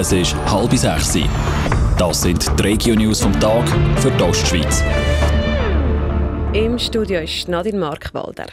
Es ist halb sechs. Das sind die Regio-News vom Tag für die Ostschweiz. Im Studio ist Nadine Markwalder.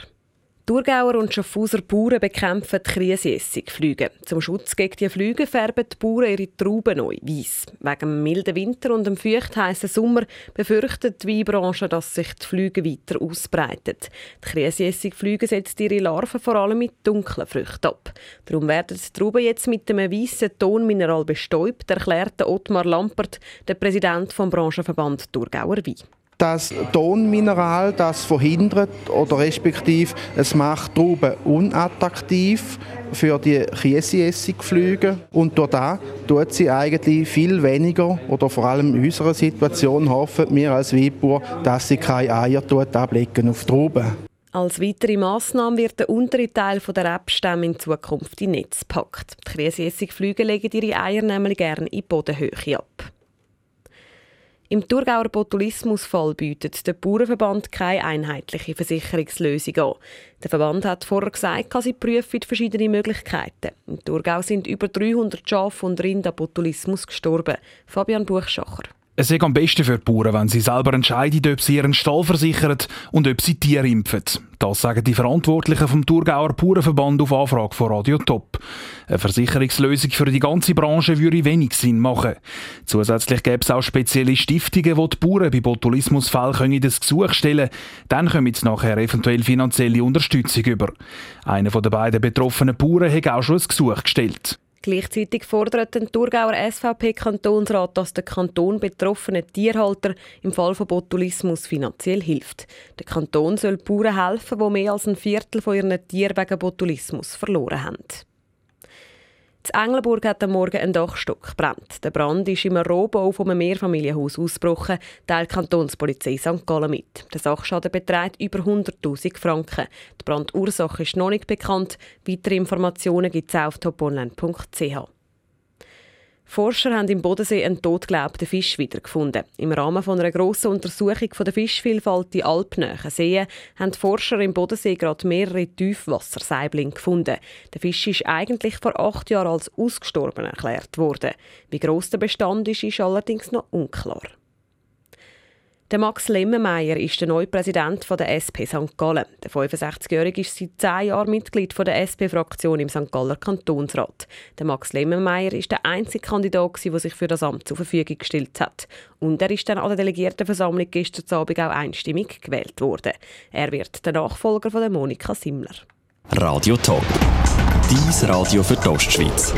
Thurgauer und Schaffhauser Bauern bekämpfen die Kriesjessigflüge. Zum Schutz gegen die Flüge färben die Bauern ihre Trauben neu weiss. Wegen dem milden Winter und dem feuchtheißen Sommer befürchtet die Weinbranche, dass sich die Flüge weiter ausbreiten. Die Kriesjessigflüge setzen ihre Larven vor allem mit dunklen Früchten ab. Darum werden die Trauben jetzt mit einem weißen Tonmineral bestäubt, erklärte Ottmar Lampert, der Präsident vom Branchenverband Thurgauer Wein. Das Tonmineral, das verhindert oder respektive es macht Trauben unattraktiv für die Kiesiessigflüge und durch das tut sie eigentlich viel weniger oder vor allem in unserer Situation hoffen wir als Weinbauer, dass sie keine Eier tut ablegen auf Trauben. Als weitere Massnahme wird der untere Teil der Rebstämme in Zukunft in Netz gepackt. Die Kiesiessigflüge legen ihre Eier nämlich gerne in Bodenhöhe ab. Im Thurgauer Botulismusfall bietet der Bauernverband keine einheitliche Versicherungslösung an. Der Verband hat vorher gesagt, sie prüfen verschiedene Möglichkeiten. Im Thurgau sind über 300 Schafe und Rinder an Botulismus gestorben. Fabian Buchschacher. Es ist am besten für die Bauern, wenn sie selber entscheiden, ob sie ihren Stall versichern und ob sie Tiere impfen. Das sagen die Verantwortlichen vom Thurgauer Bauernverband auf Anfrage von Radio Top. Eine Versicherungslösung für die ganze Branche würde wenig Sinn machen. Zusätzlich gäbe es auch spezielle Stiftungen, wo die Bauern bei Botulismusfällen das Gesuch stellen können. Dann kommen sie nachher eventuell finanzielle Unterstützung über. Einer der beiden betroffenen Bauern hat auch schon ein Gesuch gestellt. Gleichzeitig fordert der Thurgauer SVP-Kantonsrat, dass der Kanton betroffenen Tierhalter im Fall von Botulismus finanziell hilft. Der Kanton soll Bauern helfen, die mehr als ein Viertel von ihren Tieren wegen Botulismus verloren haben. In Engelburg hat am Morgen ein Dachstock gebrannt. Der Brand ist im Rohbau von einem Mehrfamilienhaus ausgebrochen, teilt Kantonspolizei St. Gallen mit. Der Sachschaden beträgt über 100'000 Franken. Die Brandursache ist noch nicht bekannt. Weitere Informationen gibt es auf toponline.ch. Forscher haben im Bodensee einen totgelaubten Fisch wiedergefunden. Im Rahmen von einer grossen Untersuchung von der Fischvielfalt in alpnahen Seen haben die Forscher im Bodensee gerade mehrere Tiefwassersaiblinge gefunden. Der Fisch ist eigentlich vor acht Jahren als ausgestorben erklärt worden. Wie gross der Bestand ist, ist allerdings noch unklar. Der Max Lemmenmeier ist der neue Präsident der SP St. Gallen. Der 65-Jährige ist seit zehn Jahren Mitglied der SP-Fraktion im St. Galler Kantonsrat. Der Max Lemmenmeier ist der einzige Kandidat, der sich für das Amt zur Verfügung gestellt hat. Und er ist dann an der Delegiertenversammlung gestern Abend auch einstimmig gewählt worden. Er wird der Nachfolger von Monika Simmler. Radio Top. Dies Radio für die Ostschweiz.